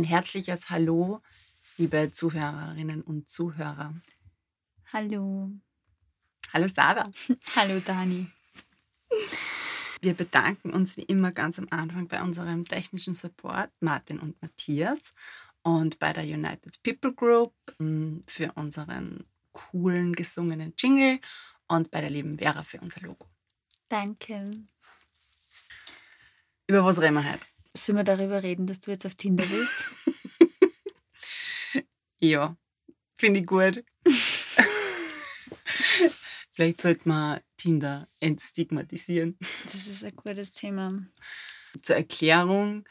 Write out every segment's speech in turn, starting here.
Ein herzliches Hallo, liebe Zuhörerinnen und Zuhörer. Hallo. Hallo Sarah. Hallo Dani. Wir bedanken uns wie immer ganz am Anfang bei unserem technischen Support, Martin und Matthias, und bei der United People Group mm, für unseren coolen gesungenen Jingle und bei der lieben Vera für unser Logo. Danke. Über was reden wir heute? Sollen wir darüber reden, dass du jetzt auf Tinder bist? ja, finde ich gut. Vielleicht sollte man Tinder entstigmatisieren. Das ist ein gutes Thema. Zur Erklärung,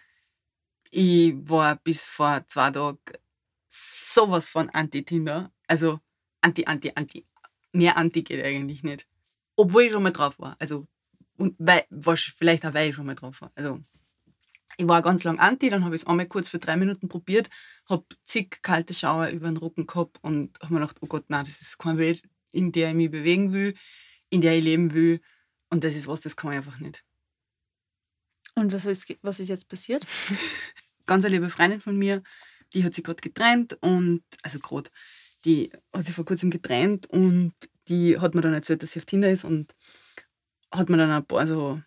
ich war bis vor zwei Tagen sowas von Anti-Tinder. Also Anti, Anti, Anti. Mehr Anti geht eigentlich nicht. Obwohl ich schon mal drauf war. Also, und weil, vielleicht auch weil ich schon mal drauf war. Also, ich war ganz lang Anti, dann habe ich es einmal kurz für drei Minuten probiert, habe zig kalte Schauer über den Rücken gehabt und habe mir gedacht, oh Gott, nein, das ist keine Welt, in der ich mich bewegen will, in der ich leben will. Und das ist was, das kann ich einfach nicht. Und was ist, was ist jetzt passiert? Ganz eine liebe Freundin von mir, die hat sich gerade getrennt und, also gerade, die hat sich vor kurzem getrennt und die hat mir dann erzählt, dass sie auf Tinder ist und hat mir dann ein paar so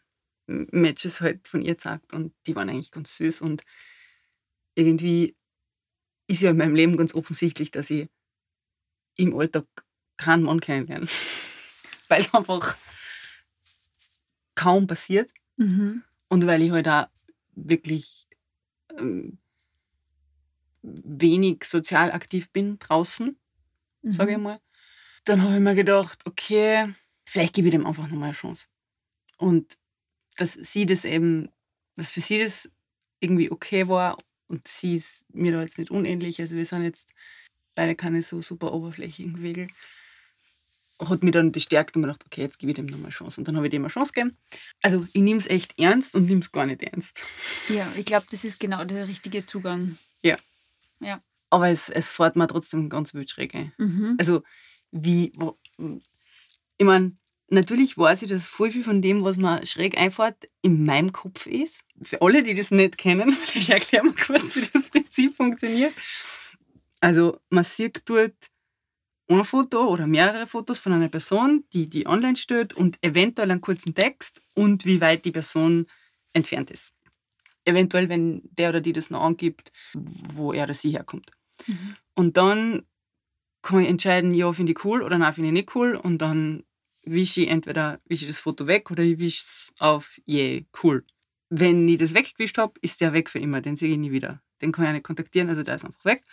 Matches halt von ihr gezeigt und die waren eigentlich ganz süß und irgendwie ist ja in meinem Leben ganz offensichtlich, dass ich im Alltag keinen Mann kennenlernen. weil es einfach kaum passiert. Mhm. Und weil ich halt auch wirklich ähm, wenig sozial aktiv bin draußen, mhm. sage ich mal. Dann habe ich mir gedacht, okay, vielleicht gebe ich dem einfach nochmal eine Chance. Und dass sie das eben, dass für sie das irgendwie okay war und sie ist mir da jetzt nicht unähnlich. Also wir sind jetzt beide keine so super oberflächlichen Wege hat mich dann bestärkt und mir gedacht, okay, jetzt gebe ich dem nochmal eine Chance. Und dann habe ich dem eine Chance gegeben. Also ich nehme es echt ernst und nehme es gar nicht ernst. Ja, ich glaube, das ist genau der richtige Zugang. Ja. Ja. Aber es, es fährt mir trotzdem ganz wild schräg. Mhm. Also wie, ich meine, natürlich weiß ich, dass voll viel von dem, was mir schräg einfährt, in meinem Kopf ist. Für alle, die das nicht kennen, ich erkläre mal kurz, wie das Prinzip funktioniert. Also man sieht dort ein Foto oder mehrere Fotos von einer Person, die die online stellt und eventuell einen kurzen Text und wie weit die Person entfernt ist. Eventuell, wenn der oder die das noch angibt, wo er oder sie herkommt. Mhm. Und dann kann ich entscheiden, ja, finde ich cool oder nein, finde ich nicht cool. Und dann wische ich entweder wische ich das Foto weg oder ich wische es auf yeah, cool. Wenn ich das weggewischt habe, ist der weg für immer, den sehe ich nie wieder. Den kann ich nicht kontaktieren, also der ist einfach weg.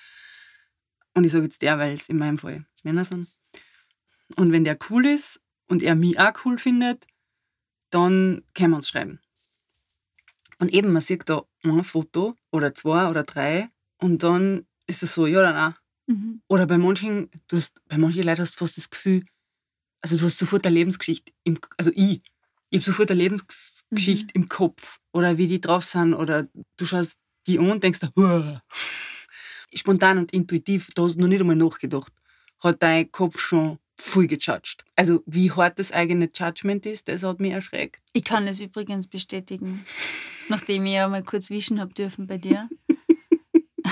Und ich sage jetzt der, weil es in meinem Fall Männer sind. Und wenn der cool ist und er mich auch cool findet, dann können wir uns schreiben. Und eben, man sieht da ein Foto oder zwei oder drei und dann ist es so, ja oder nein. Mhm. Oder bei manchen, du hast, bei manchen Leuten hast du fast das Gefühl, also du hast sofort eine Lebensgeschichte, im, also ich, ich habe sofort eine Lebensgeschichte mhm. im Kopf oder wie die drauf sind oder du schaust die an und denkst, Huah spontan und intuitiv, da hast du noch nicht einmal nachgedacht, hat dein Kopf schon viel gejudged. Also wie hart das eigene Judgment ist, das hat mich erschreckt. Ich kann es übrigens bestätigen, nachdem ich ja mal kurz wischen habe dürfen bei dir.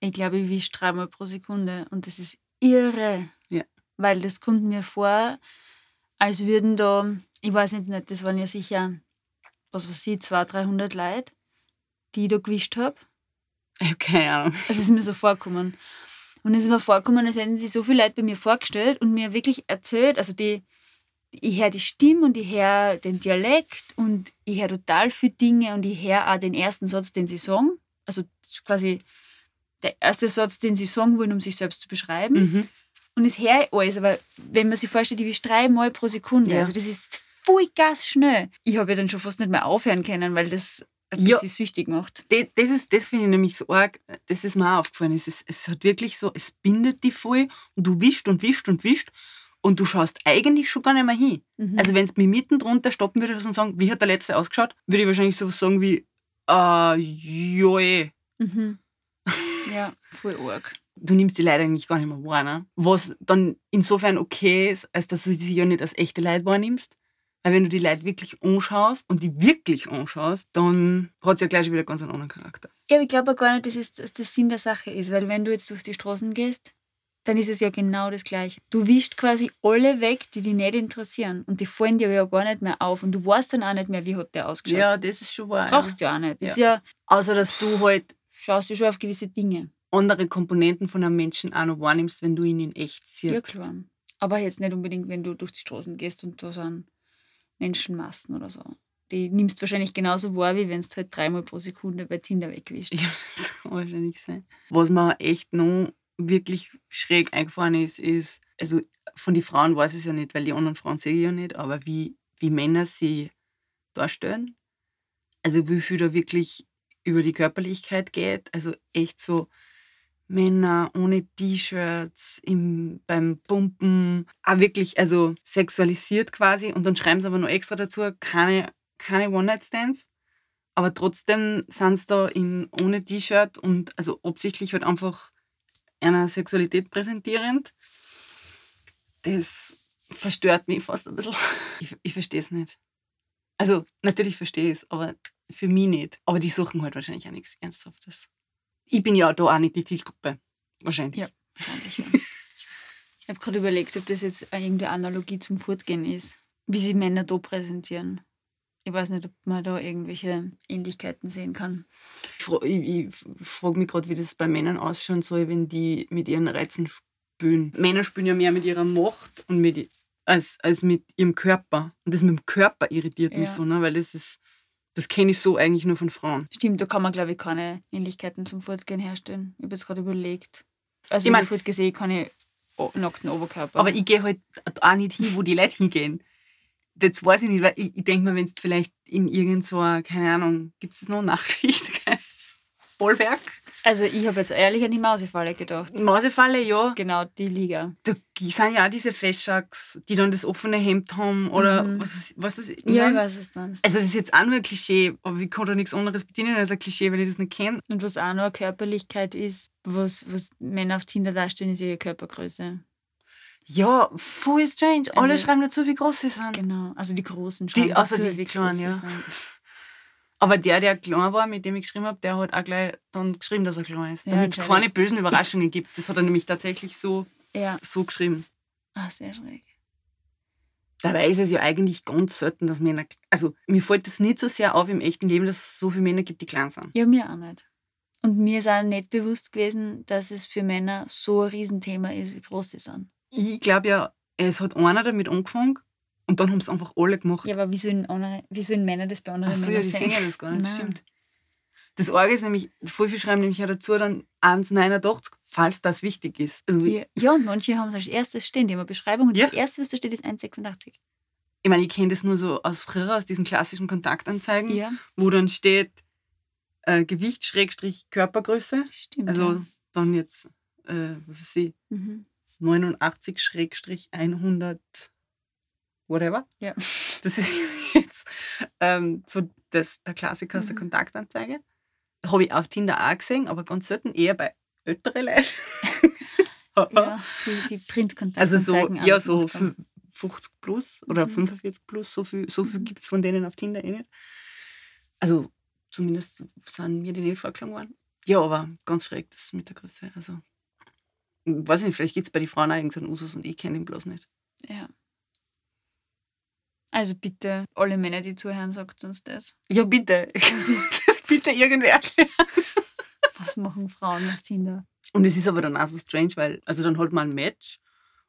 ich glaube, ich wische dreimal pro Sekunde und das ist irre. Weil das kommt mir vor, als würden da, ich weiß nicht, das waren ja sicher, was weiß ich, 200, 300 Leute, die ich da gewischt habe. Ich habe keine Ahnung. Es ist mir so vorgekommen. Und es ist mir vorgekommen, als hätten sie so viele Leute bei mir vorgestellt und mir wirklich erzählt, also die, ich höre die Stimme und ich höre den Dialekt und ich höre total viele Dinge und ich höre auch den ersten Satz, den sie sagen. Also quasi der erste Satz, den sie sagen wollen, um sich selbst zu beschreiben. Mhm. Und höre ich alles, aber wenn man sich vorstellt, die wie dreimal pro Sekunde, ja. also das ist voll gas schnell. Ich habe ja dann schon fast nicht mehr aufhören können, weil das das ja, sie süchtig macht. Das, das, das finde ich nämlich so arg, das ist mir auch aufgefallen. Es, ist, es hat wirklich so, es bindet dich voll und du wischst und wischst und wischst und du schaust eigentlich schon gar nicht mehr hin. Mhm. Also wenn es mir mitten drunter stoppen würde und sagen, wie hat der letzte ausgeschaut, würde ich wahrscheinlich so sagen wie, äh, joe. Mhm. Ja, voll arg. Du nimmst die Leute eigentlich gar nicht mehr wahr, ne? Was dann insofern okay ist, als dass du sie ja nicht als echte Leute wahrnimmst, Weil wenn du die Leute wirklich anschaust und die wirklich anschaust, dann hat sie ja gleich wieder ganz einen anderen Charakter. Ja, aber ich glaube gar nicht, dass es dass das Sinn der Sache ist, weil wenn du jetzt durch die Straßen gehst, dann ist es ja genau das Gleiche. Du wischst quasi alle weg, die dich nicht interessieren und die fallen dir ja gar nicht mehr auf und du weißt dann auch nicht mehr, wie hat der ausgeschaut. Ja, das ist schon wahr. Brauchst du ja auch nicht. Ja. Ist ja, Außer, dass du halt schaust du schon auf gewisse Dinge. Andere Komponenten von einem Menschen auch noch wahrnimmst, wenn du ihn in echt siehst. Ja, klar. Aber jetzt nicht unbedingt, wenn du durch die Straßen gehst und da sind Menschenmassen oder so. Die nimmst du wahrscheinlich genauso wahr, wie wenn du halt dreimal pro Sekunde bei Tinder wegwischst. Ja, das kann wahrscheinlich sein. Was mir echt noch wirklich schräg eingefahren ist, ist, also von den Frauen weiß ich es ja nicht, weil die anderen Frauen sehe ich ja nicht, aber wie, wie Männer sie darstellen. Also wie viel da wirklich über die Körperlichkeit geht. Also echt so Männer ohne T-Shirts beim Pumpen. Auch wirklich, also sexualisiert quasi. Und dann schreiben sie aber noch extra dazu, keine, keine One-Night-Stands. Aber trotzdem sind sie da in, ohne T-Shirt und also absichtlich halt einfach einer Sexualität präsentierend. Das verstört mich fast ein bisschen. Ich, ich verstehe es nicht. Also, natürlich verstehe ich es, aber für mich nicht. Aber die suchen halt wahrscheinlich auch nichts Ernsthaftes. Ich bin ja da auch nicht die Zielgruppe. Wahrscheinlich. Ja, wahrscheinlich. Ja. ich habe gerade überlegt, ob das jetzt irgendeine Analogie zum Fortgehen ist, wie sie Männer da präsentieren. Ich weiß nicht, ob man da irgendwelche Ähnlichkeiten sehen kann. Ich, ich, ich frage mich gerade, wie das bei Männern ausschauen soll, wenn die mit ihren Reizen spielen. Männer spielen ja mehr mit ihrer Macht und mit, als, als mit ihrem Körper. Und das mit dem Körper irritiert mich so, ne? weil das ist, das kenne ich so eigentlich nur von Frauen. Stimmt, da kann man, glaube ich, keine Ähnlichkeiten zum Fortgehen herstellen. Ich habe jetzt gerade überlegt. Also, ich meine, gesehen kann ich nackten Oberkörper. Aber ich gehe halt auch nicht hin, wo die Leute hingehen jetzt weiß ich nicht, weil ich, ich denke mal, wenn es vielleicht in irgend so, keine Ahnung, gibt es noch Nachtschicht? Bollwerk? Also ich habe jetzt ehrlich an die Mausefalle gedacht. Mausefalle, ja. Genau, die Liga. Da sind ja auch diese Feschaks, die dann das offene Hemd haben oder mhm. was, was das ist. Ja, ich weiß, was du meinst. Also das ist jetzt auch nur ein Klischee, aber ich kann da nichts anderes bedienen als ein Klischee, wenn ich das nicht kenne. Und was auch noch eine Körperlichkeit ist, was, was Männer auf Tinder darstellen, ist ihre Körpergröße. Ja, voll strange. Also, Alle schreiben dazu, wie groß sie sind. Genau, also die Großen schreiben die, also dazu, die wie kleinen, ja. Sind. Aber der, der klein war, mit dem ich geschrieben habe, der hat auch gleich dann geschrieben, dass er klein ist. Ja, damit es keine bösen Überraschungen gibt. Das hat er nämlich tatsächlich so, ja. so geschrieben. Ah, sehr schräg. Dabei ist es ja eigentlich ganz selten, dass Männer. Also, mir fällt das nicht so sehr auf im echten Leben, dass es so viele Männer gibt, die klein sind. Ja, mir auch nicht. Und mir ist auch nicht bewusst gewesen, dass es für Männer so ein Riesenthema ist, wie groß sie sind ich glaube ja, es hat einer damit angefangen und dann haben es einfach alle gemacht. Ja, aber wie sollen, andere, wie sollen Männer das bei anderen Ach so, Männern ja, die ja das gar nicht, Nein. stimmt. Das Arge ist nämlich, voll viel schreiben nämlich ja dazu dann 1,89, falls das wichtig ist. Also ja, ja, und manche haben es als erstes stehen, die haben eine Beschreibung und ja. das erste, was da steht, ist 1,86. Ich meine, ich kenne das nur so aus früher, aus diesen klassischen Kontaktanzeigen, ja. wo dann steht äh, Gewicht, Schrägstrich, Körpergröße. Stimmt. Also dann jetzt, äh, was ist sie? Mhm. 89-100 whatever. Ja. Das ist jetzt ähm, so das, der Klassiker aus der mhm. Kontaktanzeige. Habe ich auf Tinder auch gesehen, aber ganz selten eher bei älteren Leuten. ja, die, die Printkontaktanzeigen. Also so, ja, so 50 plus oder mhm. 45 plus, so viel, so viel mhm. gibt es von denen auf Tinder eh nicht. Also zumindest sind mir die nicht vorgeschlagen worden. Ja, aber ganz schräg, das mit der Größe. Also weiß ich nicht, vielleicht gibt es bei den Frauen auch irgendeinen Usus und ich kenne ihn bloß nicht. Ja. Also bitte, alle Männer, die zuhören, sagt uns das. Ja, bitte. bitte irgendwer erklären. Was machen Frauen auf Tinder? Und es ist aber dann auch so strange, weil, also dann holt man ein Match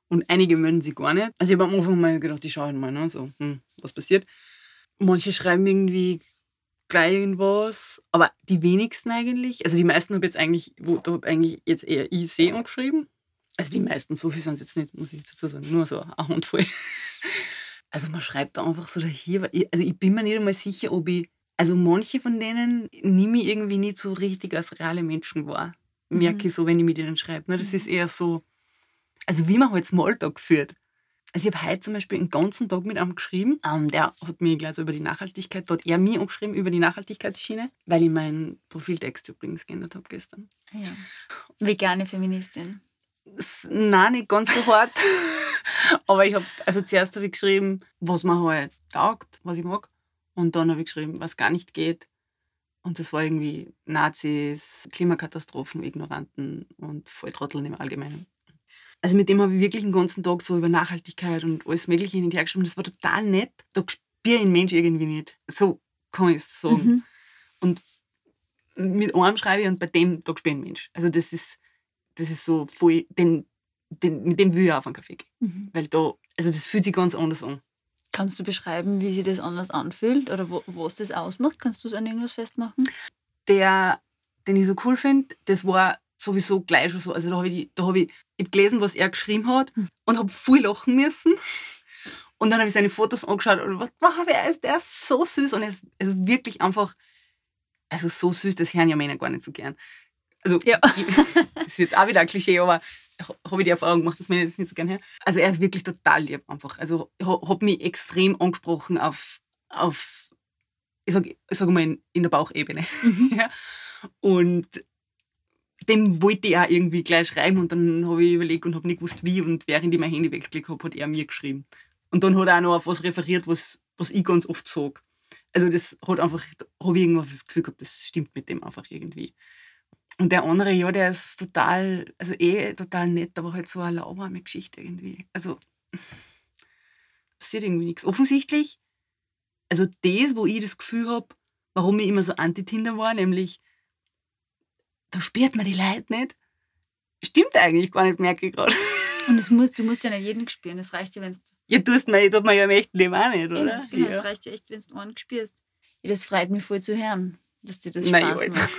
und einige mögen sie gar nicht. Also ich habe am Anfang mal gedacht, ich schaue halt mal, ne, so, hm, was passiert. Manche schreiben irgendwie gleich irgendwas, aber die wenigsten eigentlich. Also die meisten habe jetzt eigentlich, wo da habe eigentlich jetzt eher ich sie angeschrieben. Also die meisten, so viel sind es jetzt nicht, muss ich dazu sagen, nur so eine Handvoll. Also man schreibt da einfach so daher, also ich bin mir nicht einmal sicher, ob ich, also manche von denen nehme ich irgendwie nicht so richtig als reale Menschen wahr. Merke mhm. ich so, wenn ich mit ihnen schreibe. Ne? Das ist eher so, also wie man halt Smalltalk führt. Also ich habe heute zum Beispiel einen ganzen Tag mit einem geschrieben. Ähm, der hat mir gleich so über die Nachhaltigkeit, dort er mir angeschrieben über die Nachhaltigkeitsschiene, weil ich meinen Profiltext übrigens geändert habe gestern. Ja. Vegane Feministin. Nein, nicht ganz so hart. Aber ich habe, also zuerst habe ich geschrieben, was mir halt taugt, was ich mag. Und dann habe ich geschrieben, was gar nicht geht. Und das war irgendwie Nazis, Klimakatastrophen, Ignoranten und Volltrotteln im Allgemeinen. Also mit dem habe ich wirklich den ganzen Tag so über Nachhaltigkeit und alles Mögliche hin und her geschrieben. Das war total nett. Da spüre ich den Mensch irgendwie nicht. So kann ich es sagen. Mhm. Und mit einem schreibe ich und bei dem Tag spüre ich den Mensch. Also das ist, das ist so voll, den, den, mit dem will ich auf einen Kaffee gehen. Mhm. Weil da, also das fühlt sich ganz anders an. Kannst du beschreiben, wie sich das anders anfühlt oder wo, was das ausmacht? Kannst du es an irgendwas festmachen? Der, den ich so cool finde, das war sowieso gleich schon so. Also da habe ich, hab ich, ich hab gelesen, was er geschrieben hat hm. und habe viel lachen müssen. Und dann habe ich seine Fotos angeschaut und was, wow, er ist, der ist so süß und er ist also wirklich einfach, also so süß, das hören ja Männer gar nicht so gern. Also, ja. das ist jetzt auch wieder ein Klischee, aber habe ich die Erfahrung gemacht, dass Männer das nicht so gern hören. Also er ist wirklich total lieb einfach. Also hat mich extrem angesprochen auf, auf ich sage sag mal, in, in der Bauchebene. Mhm. ja. Und dem wollte ich auch irgendwie gleich schreiben und dann habe ich überlegt und habe nicht gewusst, wie. Und während ich mein Handy weggelegt habe, hat er mir geschrieben. Und dann hat er auch noch auf was referiert, was, was ich ganz oft sage. Also das hat einfach, habe ich irgendwann das Gefühl gehabt, das stimmt mit dem einfach irgendwie. Und der andere, ja, der ist total, also eh total nett, aber halt so eine lauwarme Geschichte irgendwie. Also passiert irgendwie nichts. Offensichtlich, also das, wo ich das Gefühl habe, warum ich immer so anti-Tinder war, nämlich, da spürt man die Leute nicht, stimmt eigentlich gar nicht, merke ich gerade. Und das musst, du musst ja nicht jeden spüren, das reicht ja, wenn es. Ja, tust man, tut man ja im echten Leben auch nicht, oder? Ja, genau, es ja. reicht ja echt, wenn du einen spürst. Ja, das freut mich voll zu hören, dass dir das Spaß Nein, macht.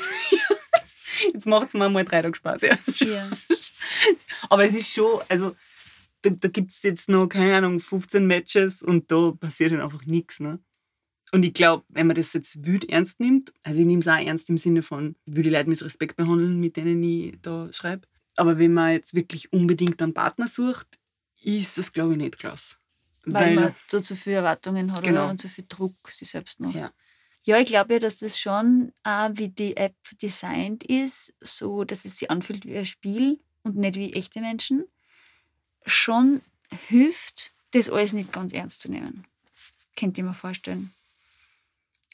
Jetzt macht es mir mal drei Tage Spaß, ja. ja. Aber es ist schon, also da, da gibt es jetzt noch, keine Ahnung, 15 Matches und da passiert dann einfach nichts. Ne? Und ich glaube, wenn man das jetzt wild ernst nimmt, also ich nehme es auch ernst im Sinne von, würde die Leute mit Respekt behandeln, mit denen ich da schreibe. Aber wenn man jetzt wirklich unbedingt einen Partner sucht, ist das, glaube ich, nicht klasse. Weil, Weil man so zu viele Erwartungen hat genau. oder und zu viel Druck sich selbst macht. Ja. Ja, ich glaube ja, dass das schon auch, wie die App designt ist, so dass es sich anfühlt wie ein Spiel und nicht wie echte Menschen, schon hilft, das alles nicht ganz ernst zu nehmen. Könnt ihr mir vorstellen.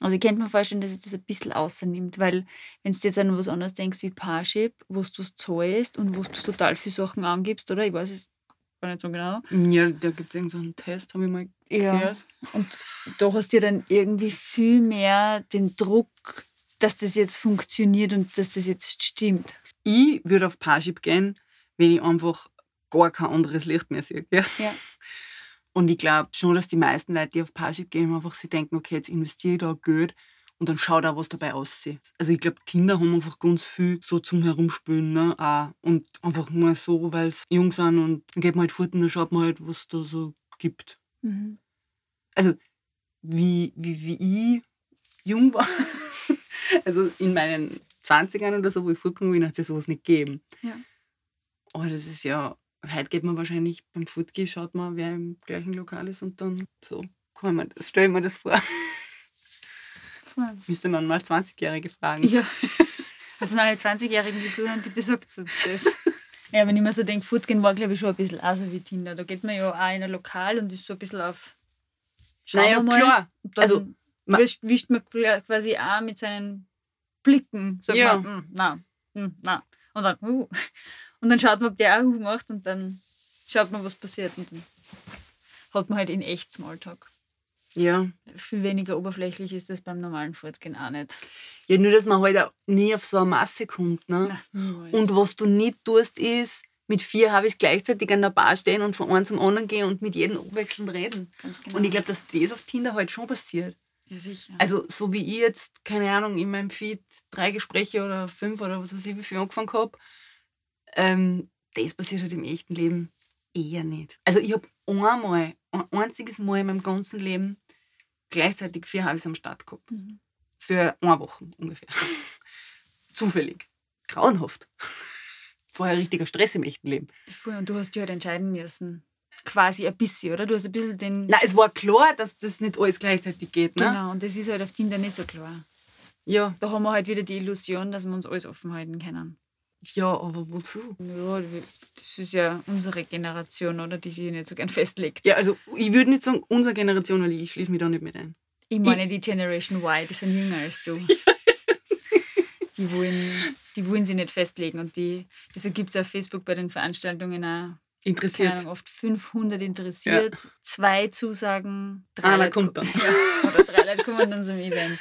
Also ich könnte mir vorstellen, dass es das ein bisschen außernimmt, weil wenn du jetzt an was anderes denkst wie Parship, wo du es zahlst und wo du total viele Sachen angibst, oder? Ich weiß es gar nicht so genau. Ja, da gibt es irgendeinen so Test, habe ich mal ja. gehört. Und da hast du dann irgendwie viel mehr den Druck, dass das jetzt funktioniert und dass das jetzt stimmt. Ich würde auf Parship gehen, wenn ich einfach gar kein anderes Licht mehr sehe. Ja. ja. Und ich glaube schon, dass die meisten Leute, die auf Parship gehen, einfach sich denken, okay, jetzt investiere ich da Geld und dann schaut auch, was dabei aussieht. Also ich glaube, Kinder haben einfach ganz viel so zum Herumspülen. Ne? Auch. Und einfach mal so, weil es jung sind und dann geht man halt fort und dann schaut man halt, was da so gibt. Mhm. Also wie, wie, wie ich jung war, also in meinen 20ern oder so, wo ich vorgekommen bin, hat es ja sowas nicht gegeben. Ja. Aber das ist ja, heute geht man wahrscheinlich beim Footgehen, schaut man, wer im gleichen Lokal ist und dann so, kann man das, stell mir das vor. Voll. Müsste man mal 20-Jährige fragen. Ja. Das sind alle 20-Jährigen, die zuhören, bitte sagt uns das. Ja, wenn ich mir so denke, Foodgehen war, glaube ich, schon ein bisschen auch so wie Tinder. Da geht man ja auch in ein Lokal und ist so ein bisschen auf. Schauen naja, mal. klar. also, wischt man quasi auch mit seinen Blicken. Sagt ja. man, na, na. Und dann, uh. Und dann schaut man, ob der auch uh macht und dann schaut man, was passiert. Und dann hat man halt in echt Smalltalk. Ja. Viel weniger oberflächlich ist das beim normalen Fortgehen auch nicht. Ja, nur, dass man halt auch nie auf so eine Masse kommt. Ne? Nein, und was du nicht tust, ist, mit vier habe ich gleichzeitig an der Bar stehen und von einem zum anderen gehen und mit jedem abwechselnd reden. Genau. Und ich glaube, dass das auf Tinder halt schon passiert. Ja, sicher. Also, so wie ich jetzt, keine Ahnung, in meinem Feed drei Gespräche oder fünf oder was weiß ich, wie viel angefangen habe, ähm, das passiert halt im echten Leben eher nicht. Also, ich habe einmal, ein einziges Mal in meinem ganzen Leben gleichzeitig vier Halbs am Start gehabt. Mhm. Für eine Woche ungefähr. Zufällig. Grauenhaft. Vorher richtiger Stress im echten Leben. Und du hast dich halt entscheiden müssen. Quasi ein bisschen, oder? Du hast ein bisschen den. Nein, es war klar, dass das nicht alles gleichzeitig geht. Ne? Genau, und das ist halt auf Tinder nicht so klar. Ja. Da haben wir halt wieder die Illusion, dass wir uns alles offen halten können. Ja, aber wozu? Ja, das ist ja unsere Generation, oder? Die sich nicht so gern festlegt. Ja, also ich würde nicht sagen, unsere Generation, weil ich schließe mich da nicht mit ein. Ich meine ich, die Generation Y, die sind jünger als du. die, wollen, die wollen sich nicht festlegen. Und die, deshalb gibt es auf Facebook bei den Veranstaltungen auch interessiert. Ahnung, oft 500 interessiert, ja. zwei Zusagen, drei Leute kommt dann. Ja, oder drei Leute kommen dann zum Event.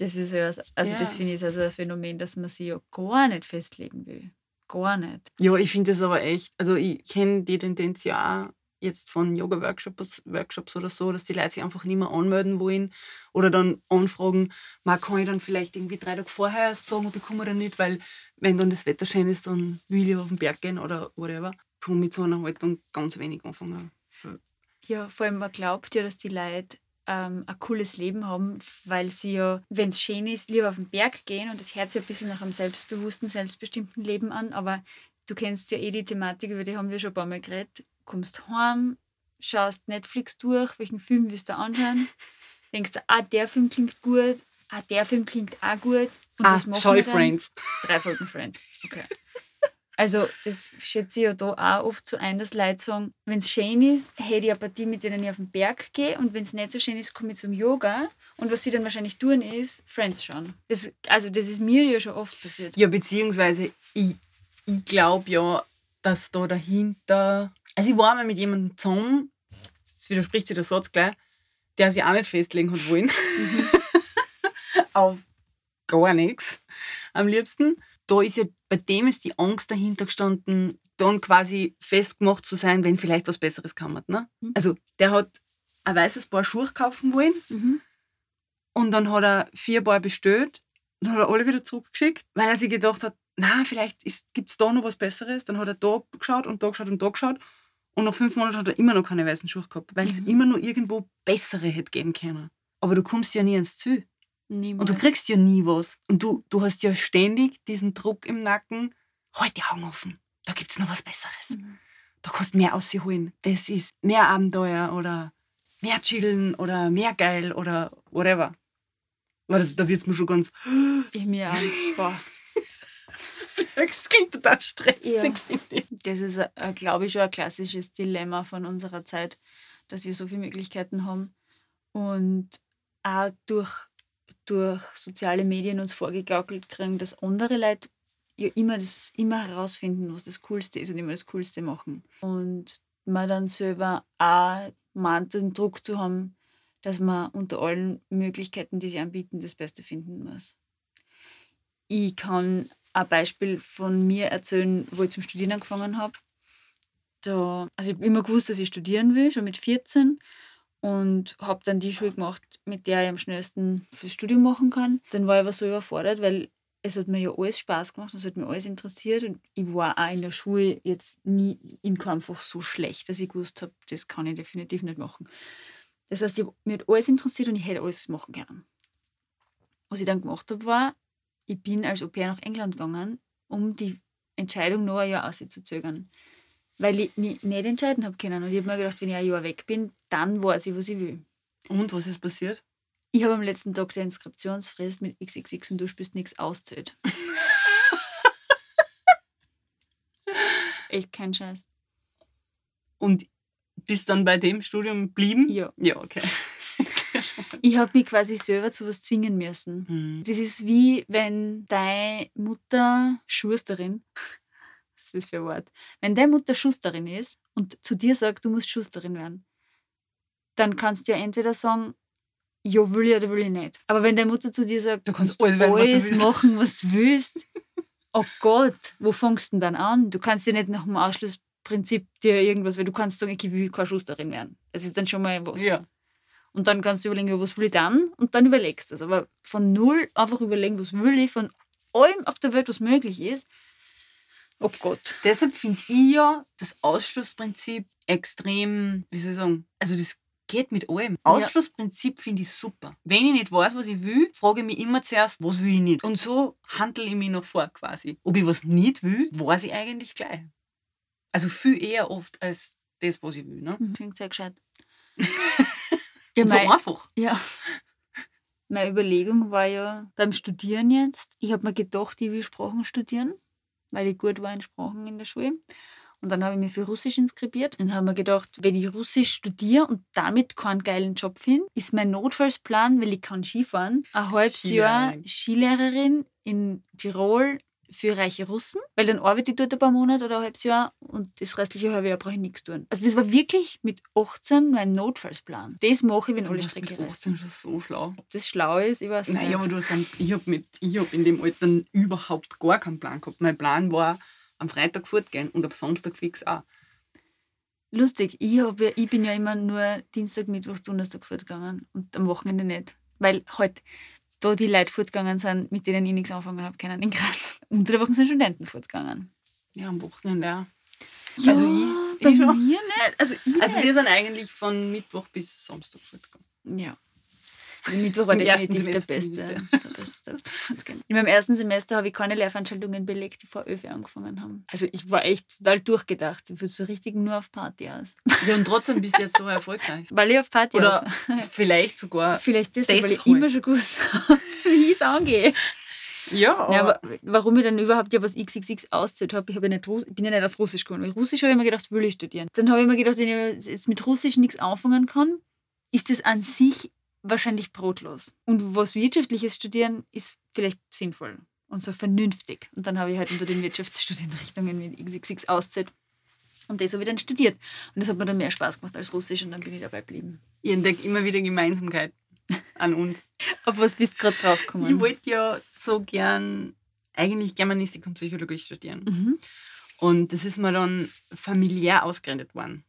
Das ist ja, also ja. das finde ich also ein Phänomen, dass man sich ja gar nicht festlegen will. Gar nicht. Ja, ich finde das aber echt, also ich kenne die Tendenz ja auch jetzt von Yoga-Workshops Workshops oder so, dass die Leute sich einfach nicht mehr anmelden wollen oder dann anfragen, man kann ich dann vielleicht irgendwie drei Tage vorher erst sagen, ob ich komme oder nicht, weil wenn dann das Wetter schön ist, dann will ich auf den Berg gehen oder whatever. Ich kann mit so einer Haltung ganz wenig anfangen. Ja, vor allem man glaubt ja, dass die Leute ähm, ein cooles Leben haben, weil sie ja, wenn es schön ist, lieber auf den Berg gehen und das hört sich ein bisschen nach einem selbstbewussten, selbstbestimmten Leben an, aber du kennst ja eh die Thematik, über die haben wir schon ein paar Mal geredet. Kommst heim, schaust Netflix durch, welchen Film willst du anschauen, denkst du, ah, der Film klingt gut, ah, der Film klingt auch gut. Und ah, schau Friends. Drei Folgen Friends, okay. Also, das schätze ich ja da auch oft so ein, dass Leute sagen, wenn es schön ist, hätte ich eine Partie, mit denen ich auf den Berg gehe und wenn es nicht so schön ist, komme ich zum Yoga. Und was sie dann wahrscheinlich tun, ist Friends schauen. Das, also, das ist mir ja schon oft passiert. Ja, beziehungsweise, ich, ich glaube ja, dass da dahinter. Also, ich war mal mit jemandem zusammen, jetzt widerspricht sich der Satz gleich, der sich auch nicht festlegen hat wollen. Mhm. auf gar nichts am liebsten da ist ja, bei dem ist die Angst dahinter gestanden, dann quasi festgemacht zu sein, wenn vielleicht was Besseres kam. Ne? Mhm. Also der hat ein weißes Paar Schuhe kaufen wollen mhm. und dann hat er vier Paar bestellt, dann hat er alle wieder zurückgeschickt, weil er sich gedacht hat, na, vielleicht gibt es da noch was Besseres. Dann hat er da geschaut und da geschaut und da geschaut und nach fünf Monaten hat er immer noch keine weißen Schuhe gehabt, weil mhm. es immer nur irgendwo bessere hätte geben können. Aber du kommst ja nie ins Ziel. Niemals. Und du kriegst ja nie was. Und du, du hast ja ständig diesen Druck im Nacken, halt die Augen offen, da gibt es noch was Besseres. Mhm. Da kannst du mehr ausholen. Das ist mehr Abenteuer oder mehr chillen oder mehr geil oder whatever. Aber das, da wird es mir schon ganz. Ich mir auch. Das klingt total stressig. Ja. Das ist, äh, glaube ich, schon ein klassisches Dilemma von unserer Zeit, dass wir so viele Möglichkeiten haben und auch durch durch soziale Medien uns vorgegaukelt kriegen, dass andere Leute ja immer, das, immer herausfinden, was das Coolste ist und immer das Coolste machen. Und man dann selber auch meint, den Druck zu haben, dass man unter allen Möglichkeiten, die sie anbieten, das Beste finden muss. Ich kann ein Beispiel von mir erzählen, wo ich zum Studieren angefangen habe. Da, also ich habe immer gewusst, dass ich studieren will, schon mit 14 und habe dann die Schule gemacht, mit der ich am schnellsten fürs Studium machen kann. Dann war ich aber so überfordert, weil es hat mir ja alles Spaß gemacht, es hat mir alles interessiert und ich war auch in der Schule jetzt nie in keinem Fach so schlecht, dass ich gewusst habe, das kann ich definitiv nicht machen. Das heißt, ich, mir hat alles interessiert und ich hätte alles machen können. Was ich dann gemacht habe, war, ich bin als Au-pair nach England gegangen, um die Entscheidung noch ein Jahr auszuzögern weil ich mich nicht entscheiden habe können. Und ich habe mir gedacht, wenn ich ein Jahr weg bin, dann weiß ich, was ich will. Und was ist passiert? Ich habe am letzten Tag der Inskriptionsfrist mit XXX und du spürst nichts auszählt. Echt kein Scheiß. Und bist dann bei dem Studium geblieben? Ja. Ja, okay. ich habe mich quasi selber zu was zwingen müssen. Mhm. Das ist wie wenn deine Mutter Schusterin das für ein Wort? Wenn deine Mutter Schusterin ist und zu dir sagt, du musst Schusterin werden, dann kannst du ja entweder sagen, ja, will ich oder will ich nicht. Aber wenn deine Mutter zu dir sagt, du kannst alles, werden, alles was du machen, was du willst, oh Gott, wo fängst du denn dann an? Du kannst dir nicht nach dem Ausschlussprinzip dir irgendwas, weil du kannst sagen, ich will keine Schusterin werden. Das ist dann schon mal was. Ja. Und dann kannst du überlegen, was will ich dann? Und dann überlegst du es. Aber von null einfach überlegen, was will ich, von allem auf der Welt, was möglich ist, Oh Gott. Deshalb finde ich ja das Ausschlussprinzip extrem, wie soll ich sagen, also das geht mit allem. Ausschlussprinzip ja. finde ich super. Wenn ich nicht weiß, was ich will, frage ich mich immer zuerst, was will ich nicht. Und so handle ich mich noch vor quasi. Ob ich was nicht will, weiß ich eigentlich gleich. Also viel eher oft als das, was ich will. Ne? Mhm. Klingt sehr gescheit. ja, so einfach. Ja. Meine Überlegung war ja beim Studieren jetzt, ich habe mir gedacht, ich will Sprachen studieren weil ich gut war in Sprachen in der Schule. Und dann habe ich mich für Russisch inskribiert und habe mir gedacht, wenn ich Russisch studiere und damit keinen geilen Job finde, ist mein Notfallsplan, weil ich kann Skifahren, ein halbes Jahr Skilehrerin in Tirol für reiche Russen, weil dann arbeite ich dort ein paar Monate oder ein halbes Jahr und das restliche halbe Jahr brauche ich nichts tun. Also das war wirklich mit 18 mein Notfallsplan. Das mache ich, wenn du alle Strecke. Das ist schon so schlau. Ob das schlau ist, ich weiß Nein, nicht. aber du hast dann, ich habe hab in dem Alter überhaupt gar keinen Plan gehabt. Mein Plan war, am Freitag fortgehen und am Samstag fix auch. Lustig, ich, hab, ich bin ja immer nur Dienstag, Mittwoch, Donnerstag fortgegangen und am Wochenende nicht. Weil halt da die Leute fortgegangen sind, mit denen ich nichts anfangen habe können in Graz. Unter der Woche sind Studenten fortgegangen. Ja, am Wochenende auch. Ja, also ich, ich mir nicht. Also, also wir sind eigentlich von Mittwoch bis Samstag fortgegangen. Ja. Mittwoch war definitiv der beste. In meinem ersten Semester habe ich keine Lehrveranstaltungen belegt, die vor ÖFE angefangen haben. Also ich war echt total durchgedacht. Ich würde so richtig nur auf Party aus. Ja, und trotzdem bist du jetzt so erfolgreich. Weil ich auf Party Oder aus. vielleicht sogar. Vielleicht das, weil ich immer schon gewusst habe, wie ich es angehe. Ja, aber, ja, aber warum ich dann überhaupt ja was XXX auszählt habe, ich, hab ja nicht, ich bin ja nicht auf Russisch gekommen. Weil Russisch habe ich mir gedacht, will ich studieren. Dann habe ich mir gedacht, wenn ich jetzt mit Russisch nichts anfangen kann, ist das an sich wahrscheinlich brotlos. Und was Wirtschaftliches studieren ist vielleicht sinnvoll und so vernünftig. Und dann habe ich halt unter den Wirtschaftsstudienrichtungen mit XXX auszählt und das habe ich dann studiert. Und das hat mir dann mehr Spaß gemacht als Russisch und dann bin ich dabei geblieben. Ich entdecke immer wieder Gemeinsamkeit an uns. Auf was bist du gerade drauf gekommen? Ich wollte ja so gern eigentlich Germanistik und Psychologie studieren. Mhm. Und das ist mir dann familiär ausgerendet worden.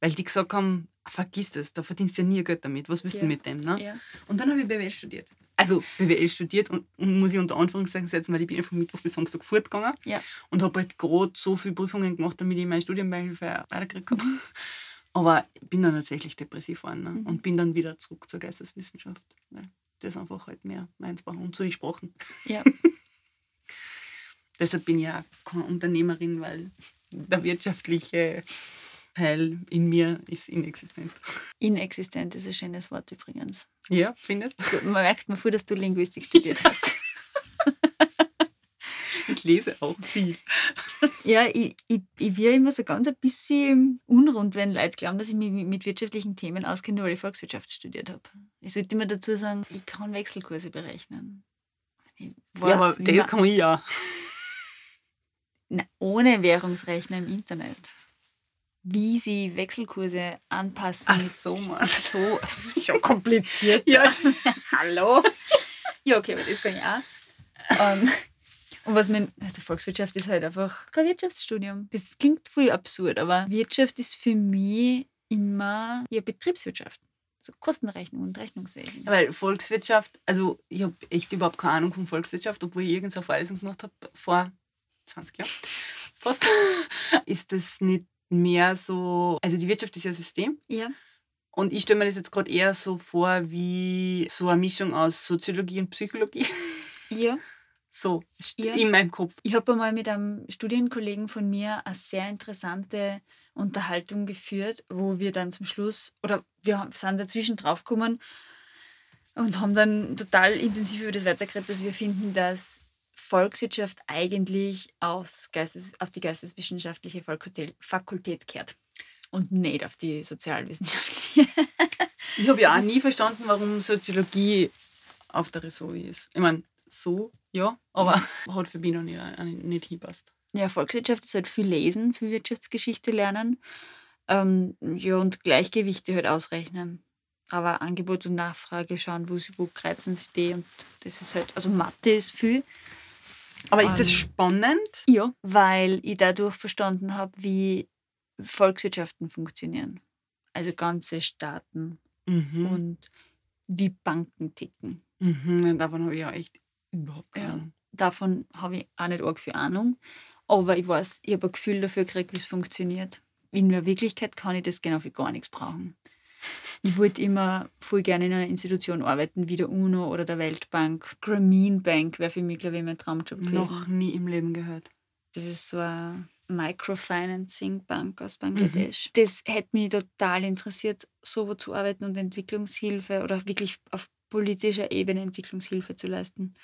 Weil die gesagt haben, vergiss das, da verdienst du ja nie Geld damit. Was willst du ja. mit dem? Ne? Ja. Und dann habe ich BWL studiert. Also BWL studiert und, und, muss ich unter Anführungszeichen setzen, weil ich bin von Mittwoch bis Samstag fortgegangen ja. und habe halt gerade so viele Prüfungen gemacht, damit ich meine Studienbeihilfe weitergekriegt habe. Aber ich bin dann tatsächlich depressiv geworden ne? mhm. und bin dann wieder zurück zur Geisteswissenschaft. Weil das einfach halt mehr meins war und zu den Sprachen. Ja. Deshalb bin ich ja keine Unternehmerin, weil der wirtschaftliche Teil in mir ist inexistent. Inexistent ist ein schönes Wort übrigens. Ja, findest du? Man merkt mir vor, dass du Linguistik studiert hast. ich lese auch viel. Ja, ich, ich, ich wäre immer so ganz ein bisschen unrund, wenn Leute glauben, dass ich mich mit wirtschaftlichen Themen auskenne, weil ich Volkswirtschaft studiert habe. Ich sollte immer dazu sagen, ich kann Wechselkurse berechnen. Weiß, ja, aber das kann ich ja. Na, ohne Währungsrechner im Internet wie sie Wechselkurse anpassen. Ach so, Mann. So, das ist schon kompliziert. ja. Hallo? Ja, okay, aber das kann ich auch. Um, und was man, also Volkswirtschaft ist halt einfach kein Wirtschaftsstudium. Das klingt voll absurd, aber Wirtschaft ist für mich immer ja, Betriebswirtschaft. So Kostenrechnung und Rechnungswesen. Ja, weil Volkswirtschaft, also ich habe echt überhaupt keine Ahnung von Volkswirtschaft, obwohl ich irgendeine Vorlesung gemacht habe vor 20 Jahren. Fast. ist das nicht mehr so, also die Wirtschaft ist ja System. Ja. Und ich stelle mir das jetzt gerade eher so vor wie so eine Mischung aus Soziologie und Psychologie. Ja. So, ja. in meinem Kopf. Ich habe einmal mit einem Studienkollegen von mir eine sehr interessante Unterhaltung geführt, wo wir dann zum Schluss, oder wir sind dazwischen draufgekommen und haben dann total intensiv über das weitergeredet, dass wir finden, dass Volkswirtschaft eigentlich aufs Geistes, auf die geisteswissenschaftliche Fakultät kehrt und nicht auf die sozialwissenschaftliche. ich habe ja auch nie verstanden, warum Soziologie auf der Ressort ist. Ich meine, so, ja, aber hat für mich noch nicht, nicht hinpasst. Ja, Volkswirtschaft ist halt viel lesen, viel Wirtschaftsgeschichte lernen. Ähm, ja, und Gleichgewichte halt ausrechnen. Aber Angebot und Nachfrage schauen, wo, wo kreuzen sie die. Und das ist halt, also Mathe ist viel. Aber ist das spannend? Ja, weil ich dadurch verstanden habe, wie Volkswirtschaften funktionieren. Also ganze Staaten mhm. und wie Banken ticken. Mhm, davon habe ich ja echt überhaupt keine Ahnung. Ja, davon habe ich auch nicht arg viel Ahnung. Aber ich weiß, ich habe ein Gefühl dafür gekriegt, wie es funktioniert. In der Wirklichkeit kann ich das genau für gar nichts brauchen. Ich wollte immer voll gerne in einer Institution arbeiten, wie der UNO oder der Weltbank. Grameen Bank wäre für mich, glaube ich, mein Traumjob gewesen. Noch nie im Leben gehört. Das ist so eine Microfinancing-Bank aus Bangladesch. Mhm. Das hätte mich total interessiert, so wo zu arbeiten und Entwicklungshilfe oder wirklich auf politischer Ebene Entwicklungshilfe zu leisten.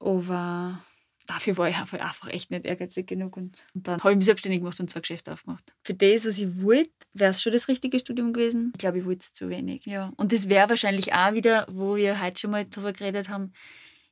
Aber dafür war ich einfach echt nicht ehrgeizig genug. Und, und dann habe ich mich selbstständig gemacht und zwei Geschäfte aufgemacht. Für das, was ich wollte, wäre es schon das richtige Studium gewesen. Ich glaube, ich wollte es zu wenig. Ja. Und das wäre wahrscheinlich auch wieder, wo wir heute schon mal darüber geredet haben,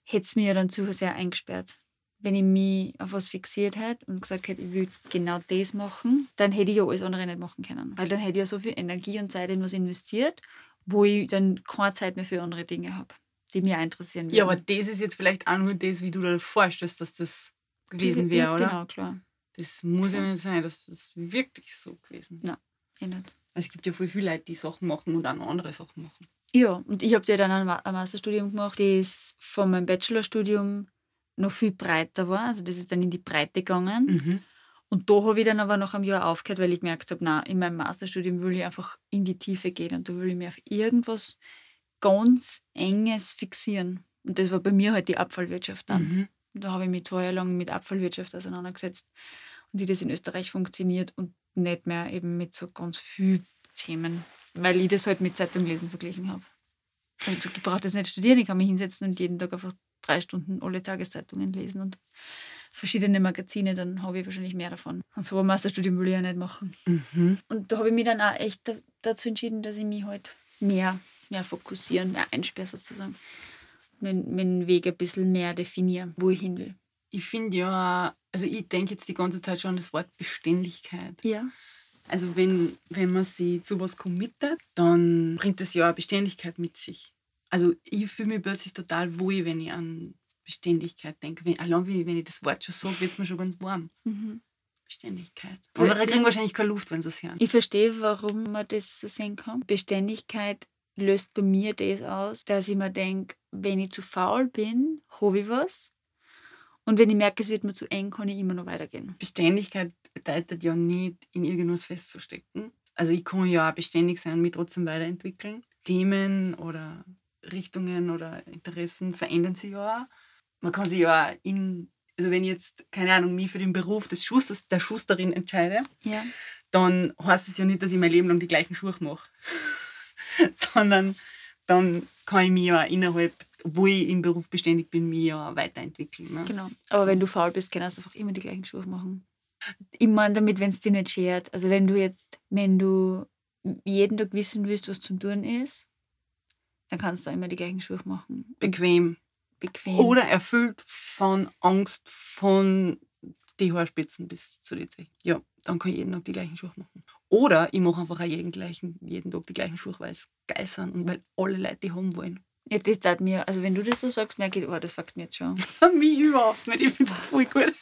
hätte es mir ja dann zu sehr eingesperrt. Wenn ich mich auf was fixiert hätte und gesagt hätte, ich will genau das machen, dann hätte ich ja alles andere nicht machen können. Weil dann hätte ich ja so viel Energie und Zeit in was investiert, wo ich dann keine Zeit mehr für andere Dinge habe die mich interessieren würden. Ja, aber das ist jetzt vielleicht auch nur das, wie du dir vorstellst, dass das gewesen wäre, oder? Genau, klar. Das muss klar. ja nicht sein, dass das wirklich so gewesen Nein, eh nicht. Es gibt ja voll viele Leute, die Sachen machen und auch andere Sachen machen. Ja, und ich habe ja dann ein Masterstudium gemacht, das von meinem Bachelorstudium noch viel breiter war. Also das ist dann in die Breite gegangen. Mhm. Und da habe ich dann aber nach einem Jahr aufgehört, weil ich gemerkt habe, na, in meinem Masterstudium will ich einfach in die Tiefe gehen und da will ich mir auf irgendwas ganz enges Fixieren. Und das war bei mir halt die Abfallwirtschaft dann. Mhm. Da habe ich mich zwei Jahre lang mit Abfallwirtschaft auseinandergesetzt und wie das in Österreich funktioniert und nicht mehr eben mit so ganz vielen Themen, weil ich das halt mit Zeitunglesen verglichen habe. Also ich brauche das nicht studieren, ich kann mich hinsetzen und jeden Tag einfach drei Stunden alle Tageszeitungen lesen und verschiedene Magazine, dann habe ich wahrscheinlich mehr davon. Und so ein Masterstudium will ich ja nicht machen. Mhm. Und da habe ich mich dann auch echt dazu entschieden, dass ich mich halt mehr mehr fokussieren, mehr einsperren sozusagen. Meinen, meinen Weg ein bisschen mehr definieren, wo ich hin will. Ich finde ja, also ich denke jetzt die ganze Zeit schon an das Wort Beständigkeit. Ja. Also wenn, wenn man sich zu was committet, dann bringt das ja auch Beständigkeit mit sich. Also ich fühle mich plötzlich total wohl, wenn ich an Beständigkeit denke. Wenn, allein wenn ich das Wort schon sage, wird es mir schon ganz warm. Mhm. Beständigkeit. Andere kriegen wahrscheinlich keine Luft, wenn sie es hören. Ich verstehe, warum man das so sehen kann. Beständigkeit löst bei mir das aus, dass ich mir denke, wenn ich zu faul bin, habe ich was. Und wenn ich merke, es wird mir zu eng, kann ich immer noch weitergehen. Beständigkeit bedeutet ja nicht, in irgendwas festzustecken. Also ich kann ja auch beständig sein und mich trotzdem weiterentwickeln. Themen oder Richtungen oder Interessen verändern sich ja auch. Man kann sich ja auch in, also wenn ich jetzt, keine Ahnung, mich für den Beruf des Schusters, der Schusterin entscheide, ja. dann heißt es ja nicht, dass ich mein Leben lang die gleichen Schuhe mache. sondern dann kann ich mich ja innerhalb, wo ich im Beruf beständig bin, mich ja weiterentwickeln. Ne? Genau. Aber wenn du faul bist, kannst du einfach immer die gleichen Schuhe machen. Meine damit, wenn es dir nicht schert. Also wenn du jetzt, wenn du jeden Tag wissen willst, was zum Tun ist, dann kannst du immer die gleichen Schuhe machen. Bequem. Bequem. Oder erfüllt von Angst, von die Haarspitzen bis zu den Zehen. Ja, dann kann ich jeden Tag die gleichen Schuhe machen. Oder ich mache einfach auch jeden, gleichen, jeden Tag die gleichen Schuhe, weil es geil sind und weil alle Leute die haben wollen. Ja, das tat mir, also wenn du das so sagst, merke ich, oh, das fuckt mir jetzt schon. Mich überhaupt nicht, ich finde es voll gut.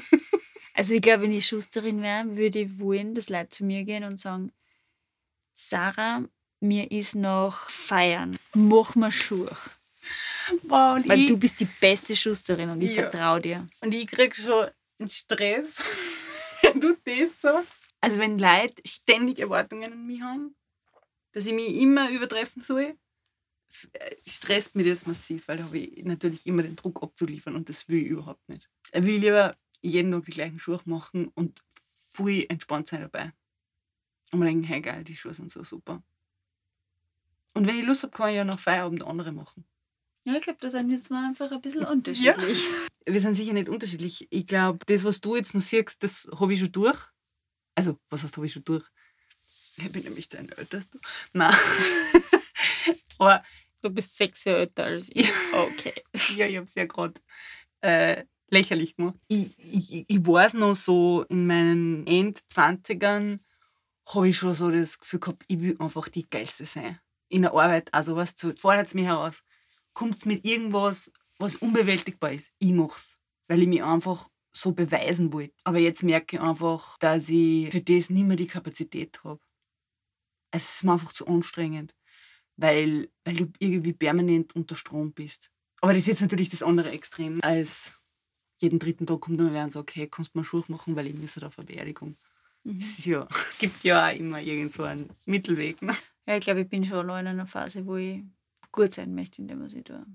also ich glaube, wenn ich Schusterin wäre, würde ich wollen, dass Leute zu mir gehen und sagen, Sarah, mir ist noch feiern, mach mir Schuhe. Wow, Weil ich, du bist die beste Schusterin und ich ja. vertraue dir. Und ich krieg schon einen Stress, wenn du das sagst. Also wenn Leute ständig Erwartungen an mich haben, dass ich mich immer übertreffen soll, äh, stresst mich das massiv, weil da habe ich natürlich immer den Druck abzuliefern und das will ich überhaupt nicht. Ich will lieber jeden Tag die gleichen Schuhe machen und voll entspannt sein dabei. Und mir denken, hey geil, die Schuhe sind so super. Und wenn ich Lust habe, kann ich ja noch Feierabend andere machen. Ja, ich glaube, da sind wir jetzt mal einfach ein bisschen unterschiedlich. Ja. Wir sind sicher nicht unterschiedlich. Ich glaube, das, was du jetzt noch siehst, das habe ich schon durch. Also, was heißt, habe ich schon durch? Ich bin nämlich zu älter als du. Nein. Aber du bist sechs Jahre älter als ich. Okay. ja, ich habe es ja gerade äh, lächerlich gemacht. Ich, ich, ich weiß noch so, in meinen End-20ern habe ich schon so das Gefühl gehabt, ich will einfach die Geilste sein. In der Arbeit, also was so, fordert es mich heraus. Kommt mit irgendwas, was unbewältigbar ist, ich mache es. Weil ich mich einfach so beweisen wollte. Aber jetzt merke ich einfach, dass ich für das nicht mehr die Kapazität habe. Es ist mir einfach zu anstrengend, weil, weil du irgendwie permanent unter Strom bist. Aber das ist jetzt natürlich das andere Extrem, als jeden dritten Tag kommt dann und sagt, okay, kannst du mal Schuhe machen, weil ich muss auf eine Beerdigung. Mhm. Es, ja, es gibt ja auch immer irgend so einen Mittelweg. Ne? Ja, ich glaube, ich bin schon noch in einer Phase, wo ich gut sein möchte in dem, was ich tue.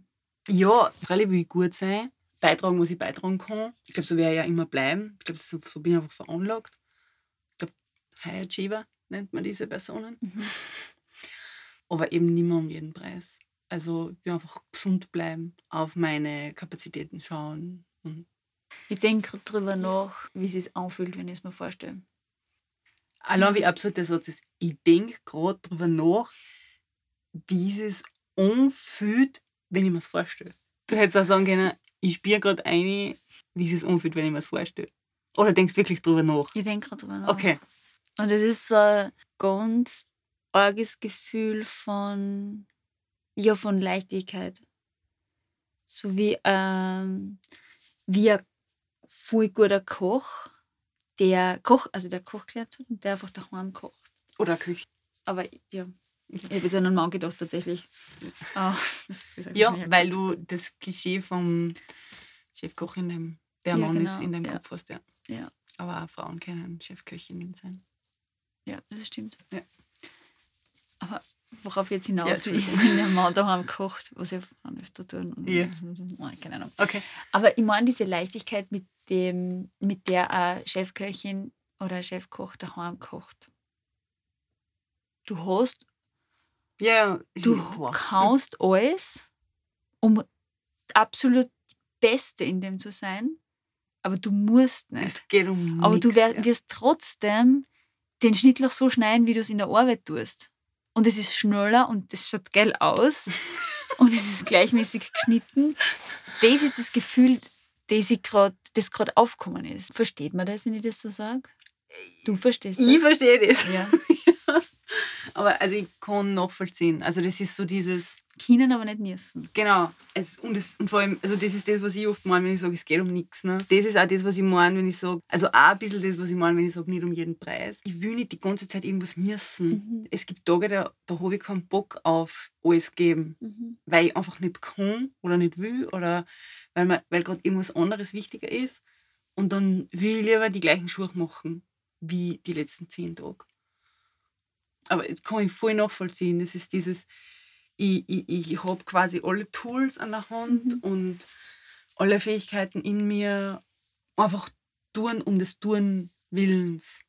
Ja, freilich will ich gut sein, beitragen, was ich beitragen kann. Ich glaube, so werde ich ja immer bleiben. Ich glaube, so, so, bin ich einfach veranlagt. Ich glaube, High Achiever nennt man diese Personen. Mhm. Aber eben nicht mehr um jeden Preis. Also ich will einfach gesund bleiben, auf meine Kapazitäten schauen und Ich denke gerade drüber nach, wie es sich anfühlt, wenn ich es mir vorstelle. Allein wie absurd der Satz ist. Ich denke gerade drüber nach, wie es anfühlt, wenn ich mir es vorstelle. Du hättest auch sagen können, ich spüre gerade eine, wie es sich anfühlt, wenn ich mir es vorstelle. Oder denkst du wirklich drüber nach? Ich denke gerade drüber nach. Okay. Und es ist so ein ganz arges Gefühl von, ja, von Leichtigkeit. So wie, ähm, wie ein voll guter Koch, der Koch, also der Koch gelernt hat und der einfach daheim kocht. Oder Küche. Aber ja, ich habe jetzt an einen Mann gedacht, tatsächlich. Oh, ja, weil du das Klischee vom Chefkoch in dem, der ja, Mann genau. ist in deinem ja. Kopf hast, ja. ja. Aber auch Frauen können Chefköchinnen sein. Ja, das stimmt. Ja. Aber worauf jetzt hinaus will, ist, wenn der Mann daheim kocht, was ich öfter tun. Ja. Keine Ahnung. Okay. Aber ich meine diese Leichtigkeit, mit, dem, mit der eine Chefköchin oder ein Chefkoch daheim kocht. Du hast. Ja, du kannst alles, um absolut Beste in dem zu sein, aber du musst nicht. Es geht um Aber nix, du wirst, wirst trotzdem den Schnittlauch so schneiden, wie du es in der Arbeit tust. Und es ist schneller und es schaut geil aus. und es ist gleichmäßig geschnitten. Das ist das Gefühl, das gerade gerade aufgekommen ist. Versteht man das, wenn ich das so sage? Du verstehst das? Ich verstehe das. Ja. Aber also ich kann nachvollziehen. Also das ist so dieses, können, aber nicht müssen. Genau. Es, und, es, und vor allem, also das ist das, was ich oft meine, wenn ich sage, es geht um nichts. Ne? Das ist auch das, was ich meine, wenn ich sage, also auch ein bisschen das, was ich meine, wenn ich sage, nicht um jeden Preis. Ich will nicht die ganze Zeit irgendwas müssen. Mhm. Es gibt Tage, da, da habe ich keinen Bock auf alles geben, mhm. weil ich einfach nicht kann oder nicht will oder weil, weil gerade irgendwas anderes wichtiger ist. Und dann will ich lieber die gleichen Schuhe machen wie die letzten zehn Tage. Aber jetzt kann ich voll nachvollziehen. Das ist dieses, ich, ich, ich habe quasi alle Tools an der Hand mhm. und alle Fähigkeiten in mir einfach tun um des Tun Willens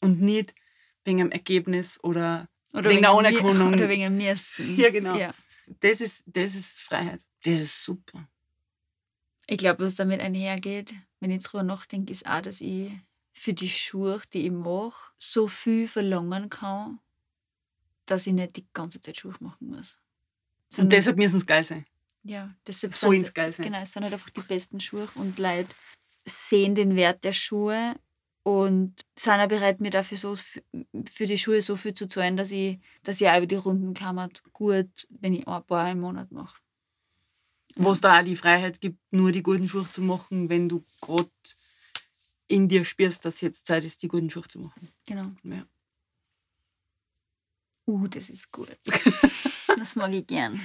und nicht wegen einem Ergebnis oder, oder wegen, der Anerkennung. Oder wegen mir. Ja, genau. Ja. Das, ist, das ist Freiheit. Das ist super. Ich glaube, was damit einhergeht, wenn ich drüber nachdenke, ist auch, dass ich für die Schuhe, die ich mache, so viel verlangen kann, dass ich nicht die ganze Zeit Schuhe machen muss. Sondern und deshalb müssen es geil sein. Ja, deshalb so ins geil sein. Genau, es sind halt einfach die besten Schuhe und Leute sehen den Wert der Schuhe und sind auch bereit, mir dafür so für die Schuhe so viel zu zahlen, dass ich, dass ich auch über die Runden kann, gut, wenn ich ein paar im Monat mache. Wo es da auch die Freiheit gibt, nur die guten Schuhe zu machen, wenn du gerade in dir spürst, dass jetzt Zeit ist, die guten Schuhe zu machen. Genau. Ja. Uh, das ist gut. das mag ich gern.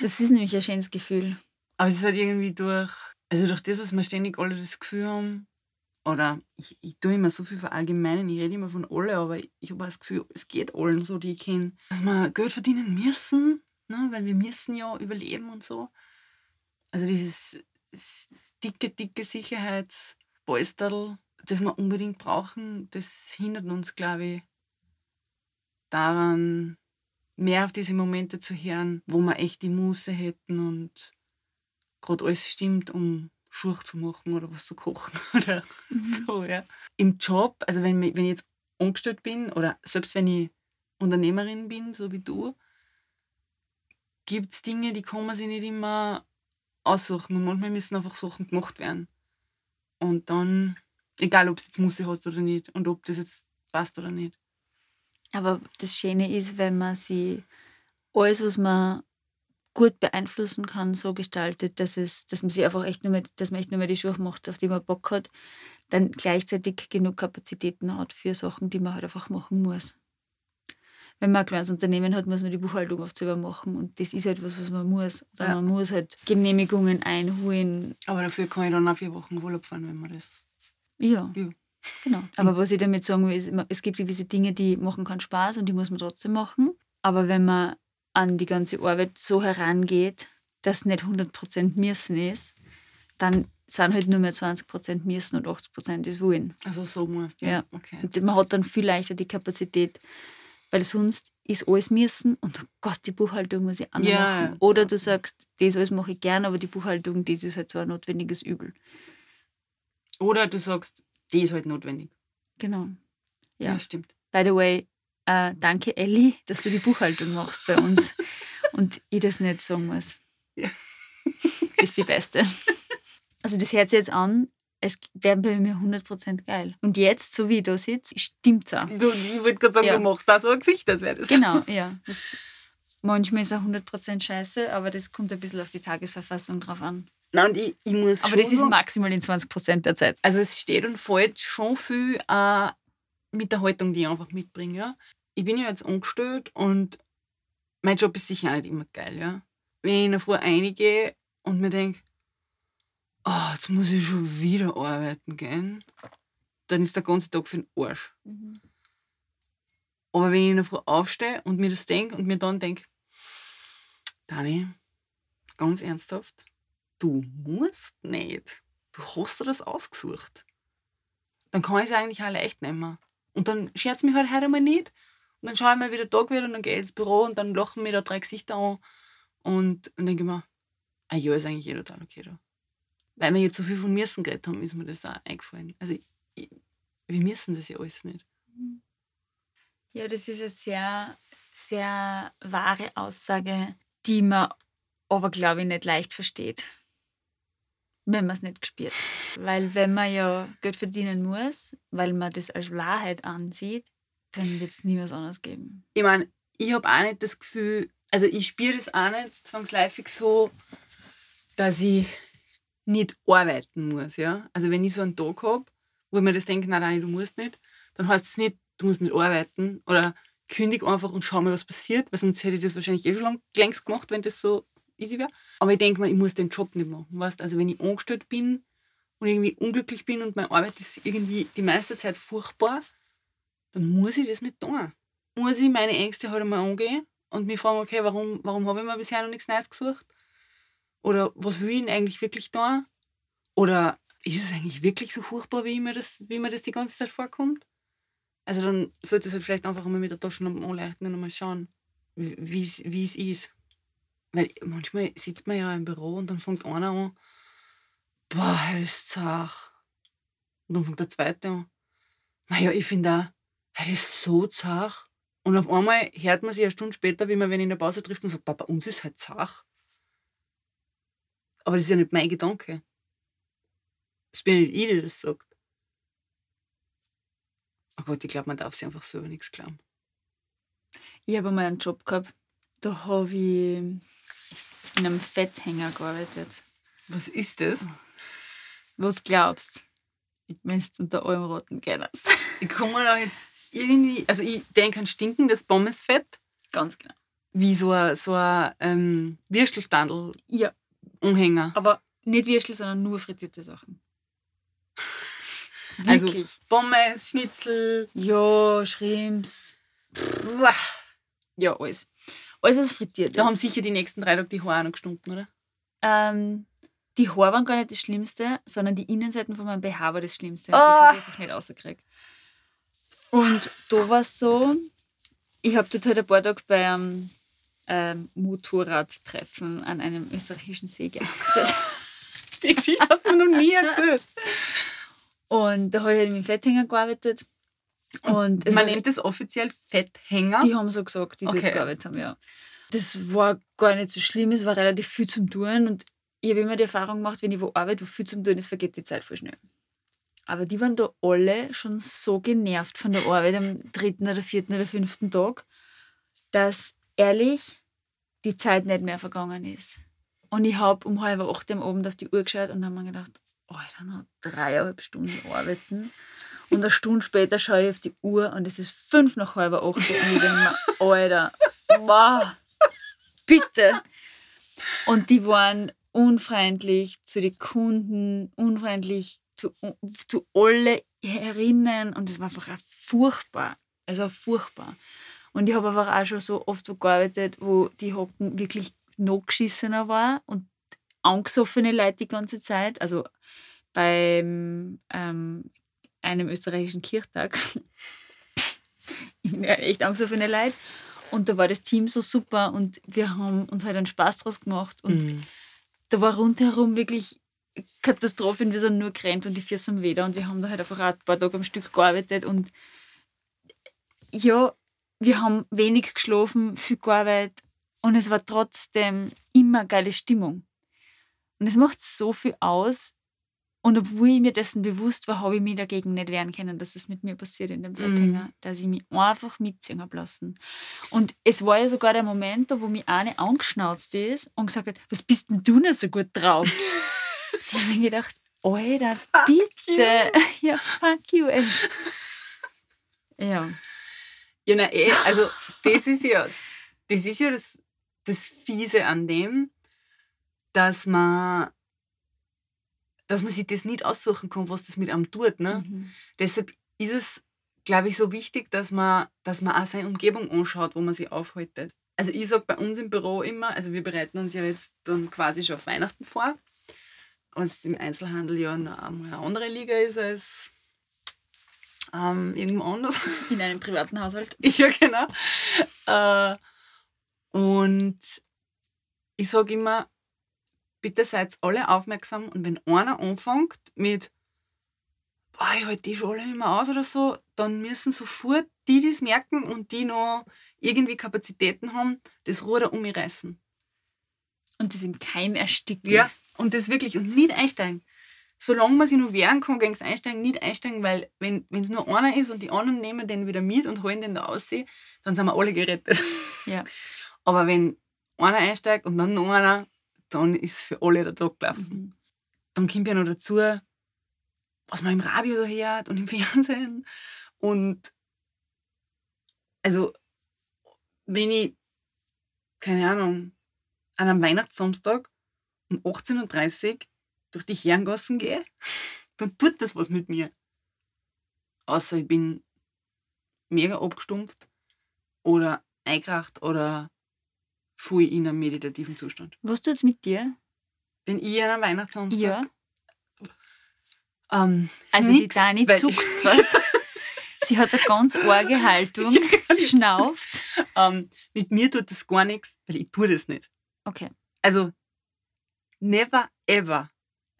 Das ist nämlich ein schönes Gefühl. Aber es ist halt irgendwie durch, also durch das, dass wir ständig alle das Gefühl haben, oder ich, ich tue immer so viel verallgemeinen, ich rede immer von alle, aber ich habe das Gefühl, es geht allen so, die ich kenne, dass wir Geld verdienen müssen, ne? weil wir müssen ja überleben und so. Also dieses dicke, dicke Sicherheitspolsterl, das wir unbedingt brauchen, das hindert uns, glaube ich, daran, mehr auf diese Momente zu hören, wo wir echt die Muße hätten und gerade alles stimmt, um Schuhe zu machen oder was zu kochen oder mhm. so, ja. Im Job, also wenn, wenn ich jetzt angestellt bin oder selbst wenn ich Unternehmerin bin, so wie du, gibt es Dinge, die kann man sich nicht immer aussuchen und manchmal müssen einfach Sachen gemacht werden. Und dann, egal ob es jetzt Muße hast oder nicht und ob das jetzt passt oder nicht. Aber das Schöne ist, wenn man sie alles, was man gut beeinflussen kann, so gestaltet, dass, es, dass man sie einfach echt nur mehr, dass man echt nur mehr die Schuhe macht, auf die man Bock hat, dann gleichzeitig genug Kapazitäten hat für Sachen, die man halt einfach machen muss. Wenn man ein kleines Unternehmen hat, muss man die Buchhaltung oft selber machen und das ist halt was, was man muss. Oder ja. man muss halt Genehmigungen einholen. Aber dafür kann ich dann auch vier Wochen Urlaub fahren, wenn man das. Ja. ja. Genau. Aber was ich damit sagen will, ist, es gibt gewisse Dinge, die machen keinen Spaß und die muss man trotzdem machen. Aber wenn man an die ganze Arbeit so herangeht, dass nicht 100% müssen ist, dann sind halt nur mehr 20% müssen und 80% ist wollen. Also so musst ja. ja. Okay. Und man hat dann viel leichter die Kapazität, weil sonst ist alles müssen und oh Gott, die Buchhaltung muss ich noch ja, machen. Oder du sagst, das alles mache ich gern, aber die Buchhaltung, das ist halt so ein notwendiges Übel. Oder du sagst, die ist halt notwendig. Genau. Ja, ja stimmt. By the way, äh, danke Elli, dass du die Buchhaltung machst bei uns und ich das nicht sagen muss. Ja. Bist die Beste. Also das hört sich jetzt an, es wäre bei mir 100% geil. Und jetzt, so wie ich da sitze, stimmt es auch. Du, ich würde gerade sagen, ja. du machst da so ein Gesicht, das wäre das. Genau, ja. Das, manchmal ist auch 100% scheiße, aber das kommt ein bisschen auf die Tagesverfassung drauf an. Nein, und ich, ich muss Aber das ist maximal in 20% der Zeit. Also es steht und fällt schon viel äh, mit der Haltung, die ich einfach mitbringe. Ja? Ich bin ja jetzt angestellt und mein Job ist sicher nicht immer geil. Ja? Wenn ich in der Früh einige und mir denke, oh, jetzt muss ich schon wieder arbeiten gehen, dann ist der ganze Tag für den Arsch. Mhm. Aber wenn ich in der Früh aufstehe und mir das denke und mir dann denke, Dani, ganz ernsthaft, du musst nicht. Du hast dir das ausgesucht. Dann kann ich es eigentlich auch leicht nehmen. Und dann scherzt mich halt heute einmal nicht. Und dann schaue ich mal, wie der Tag wird und dann gehe ich ins Büro und dann lachen mir da drei Gesichter an. Und dann denke ich mir, ah ja, ist eigentlich eh total okay da. Weil wir jetzt so viel von müssen geredet haben, ist mir das auch eingefallen. Also ich, wir müssen das ja alles nicht. Ja, das ist eine sehr, sehr wahre Aussage, die man aber, glaube ich, nicht leicht versteht wenn man es nicht gespürt. Weil wenn man ja Geld verdienen muss, weil man das als Wahrheit ansieht, dann wird es nie was anderes geben. Ich meine, ich habe auch nicht das Gefühl, also ich spüre das auch nicht zwangsläufig so, dass ich nicht arbeiten muss. Ja? Also wenn ich so einen Tag habe, wo ich mir das denke, nein, nein, du musst nicht, dann heißt es nicht, du musst nicht arbeiten oder kündig einfach und schau mal, was passiert, weil sonst hätte ich das wahrscheinlich eh schon lang, längst gemacht, wenn das so easy wäre. Aber ich denke mal, ich muss den Job nicht machen. Weißt? Also wenn ich angestellt bin und irgendwie unglücklich bin und meine Arbeit ist irgendwie die meiste Zeit furchtbar, dann muss ich das nicht tun. Muss ich meine Ängste halt einmal angehen und mich fragen, okay, warum, warum habe ich mir bisher noch nichts Neues gesucht? Oder was will ich denn eigentlich wirklich tun? Oder ist es eigentlich wirklich so furchtbar, wie mir das, wie mir das die ganze Zeit vorkommt? Also dann sollte es halt vielleicht einfach einmal mit der Tasche anleuchten und mal schauen, wie es ist. Weil manchmal sitzt man ja im Büro und dann fängt einer an, boah, er ist zart. Und dann fängt der zweite an, naja, ich finde auch, er ist so zart. Und auf einmal hört man sich eine Stunde später, wie man wenn in der Pause trifft und sagt, Papa, uns ist halt zart. Aber das ist ja nicht mein Gedanke. Das bin ja nicht ich, der das sagt. Oh Gott, ich glaube, man darf sich einfach selber nichts glauben. Ich habe mal einen Job gehabt, da habe ich in einem Fetthänger gearbeitet. Was ist das? Was glaubst du, wenn du unter allem roten kennst? Ich komme da jetzt irgendwie, also ich denke an stinkendes Pommesfett. Ganz genau. Wie so ein, so ein ähm, Würstelstandel. Ja. Umhänger. Aber nicht Würstel, sondern nur frittierte Sachen. Also Wirklich. Also Pommes, Schnitzel. Ja, Schrimps. Ja, alles. Alles, was frittiert Da ist. haben sicher die nächsten drei Tage die Haare auch noch gestunken, oder? Ähm, die Haare waren gar nicht das Schlimmste, sondern die Innenseiten von meinem BH war das Schlimmste. Oh. Das habe ich einfach nicht rausgekriegt. Und da war es so, ich habe dort halt ein paar Tage beim ähm, Motorradtreffen an einem österreichischen See gearbeitet. die Geschichte hast du mir noch nie erzählt. Und da habe ich halt mit dem Fetthänger gearbeitet. Und Man nennt das offiziell Fetthänger? Die haben so gesagt, die okay. dort gearbeitet haben, ja. Das war gar nicht so schlimm, es war relativ viel zum Tun und ich habe immer die Erfahrung gemacht, wenn ich wo arbeite, wo viel zum Tun ist, vergeht die Zeit voll schnell. Aber die waren da alle schon so genervt von der Arbeit am dritten oder vierten oder fünften Tag, dass ehrlich die Zeit nicht mehr vergangen ist. Und ich habe um halb acht am Abend auf die Uhr geschaut und habe mir gedacht, Alter, noch dreieinhalb Stunden arbeiten. Und eine Stunde später schaue ich auf die Uhr und es ist fünf nach halb acht. Und ich denke mir, Alter, wow, bitte. Und die waren unfreundlich zu den Kunden, unfreundlich zu, zu alle Herinnen und es war einfach furchtbar. Also furchtbar. Und ich habe einfach auch schon so oft gearbeitet, wo die Hocken wirklich noch geschissener war und angesoffene Leute die ganze Zeit. Also beim ähm, einem österreichischen Kirchtag. ja echt angesoffene Leute. Und da war das Team so super und wir haben uns halt einen Spaß draus gemacht. Und mhm. da war rundherum wirklich Katastrophe. Wir sind nur gerannt und die Füße am Weder und wir haben da halt einfach ein paar Tage am Stück gearbeitet und ja, wir haben wenig geschlafen, viel gearbeitet und es war trotzdem immer geile Stimmung. Und es macht so viel aus. Und obwohl ich mir dessen bewusst war, habe ich mich dagegen nicht wehren können, dass es mit mir passiert in dem Feldhänger, mm. dass ich mich einfach mitziehen habe lassen. Und es war ja sogar der Moment, wo mich eine angeschnauzt ist und gesagt hat, was bist denn du noch so gut drauf? ich habe mir gedacht, Alter, fuck bitte. You. Ja, fuck you. Ey. Ja. Ja, na eh, also das ist ja, das ist ja das, das Fiese an dem, dass man, dass man sich das nicht aussuchen kann, was das mit einem tut. Ne? Mhm. Deshalb ist es, glaube ich, so wichtig, dass man, dass man auch seine Umgebung anschaut, wo man sich aufhaltet. Also ich sage bei uns im Büro immer, also wir bereiten uns ja jetzt dann quasi schon auf Weihnachten vor, was im Einzelhandel ja noch eine andere Liga ist als ähm, irgendwo anders. In einem privaten Haushalt. ja, genau. Äh, und ich sage immer, bitte seid alle aufmerksam und wenn einer anfängt mit boah, ich halte die schon alle nicht mehr aus oder so, dann müssen sofort die, die es merken und die noch irgendwie Kapazitäten haben, das Ruder um mich reißen. Und das im Keim ersticken. Ja, und das wirklich, und nicht einsteigen. Solange man sich noch wehren kann gegen das Einsteigen, nicht einsteigen, weil wenn es nur einer ist und die anderen nehmen den wieder mit und holen den da aus, dann sind wir alle gerettet. Ja. Aber wenn einer einsteigt und dann noch einer, dann ist für alle der Tag gelaufen. Mhm. Dann kommt ja noch dazu, was man im Radio so hört und im Fernsehen. Und also, wenn ich, keine Ahnung, an einem Weihnachtssamstag um 18.30 Uhr durch die Herrengassen gehe, dann tut das was mit mir. Außer ich bin mega abgestumpft oder eingekracht oder voll in einem meditativen Zustand. Was tut es mit dir? Bin ich an einem Weihnachtssamstag? Ja. Ähm, also nix, die Dani zuckt gerade. Sie hat eine ganz arge Haltung, schnauft. Ähm, mit mir tut das gar nichts, weil ich tue das nicht. Okay. Also never ever.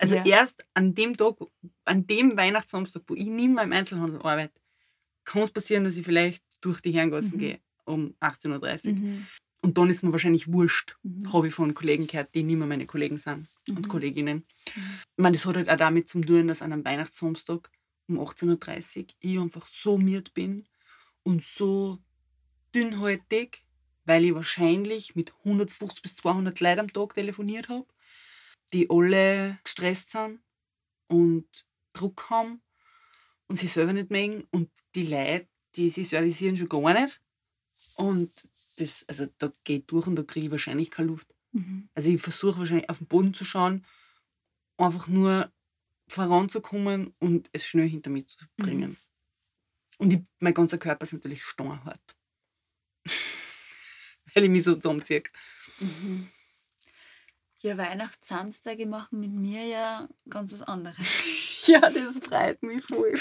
Also ja. erst an dem Tag, an dem Weihnachtssamstag, wo ich nicht mehr im Einzelhandel arbeite, kann es passieren, dass ich vielleicht durch die Herrengassen mhm. gehe um 18.30 Uhr. Mhm. Und dann ist mir wahrscheinlich wurscht, mhm. habe ich von Kollegen gehört, die nicht mehr meine Kollegen sind mhm. und Kolleginnen. Mhm. Ich meine, das hat halt auch damit zu tun, dass an einem Weihnachtssamstag um 18.30 Uhr ich einfach so miert bin und so dünnhäutig, weil ich wahrscheinlich mit 150 bis 200 Leuten am Tag telefoniert habe, die alle gestresst sind und Druck haben und sie selber nicht mögen und die Leute, die sie servicieren, schon gar nicht. Und das, also da geht durch und da kriege ich wahrscheinlich keine Luft. Mhm. Also ich versuche wahrscheinlich auf den Boden zu schauen, einfach nur voranzukommen und es schnell hinter mich zu bringen. Mhm. Und ich, mein ganzer Körper ist natürlich steinhart. Weil ich mich so zusammenziehe. Mhm. Ja, Weihnachtssamstage machen mit mir ja ganz was anderes. ja, das freut mich voll.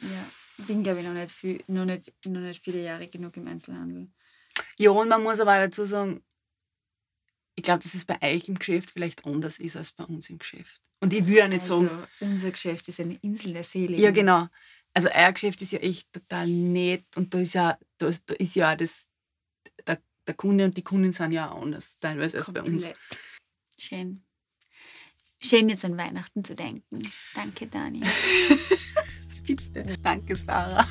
ja bin, glaube ich, noch nicht, viel, noch, nicht, noch nicht viele Jahre genug im Einzelhandel. Ja, und man muss aber dazu sagen, ich glaube, dass es bei euch im Geschäft vielleicht anders ist als bei uns im Geschäft. Und ich würde ja nicht also, sagen. Unser Geschäft ist eine Insel der Seele. Ja, genau. Also euer Geschäft ist ja echt total nett und da ist ja, da ist, da ist ja auch das, der, der Kunde und die Kunden sind ja auch anders teilweise Komplett. als bei uns. Schön. Schön jetzt an Weihnachten zu denken. Danke, Dani. Bitte. Danke, Sarah.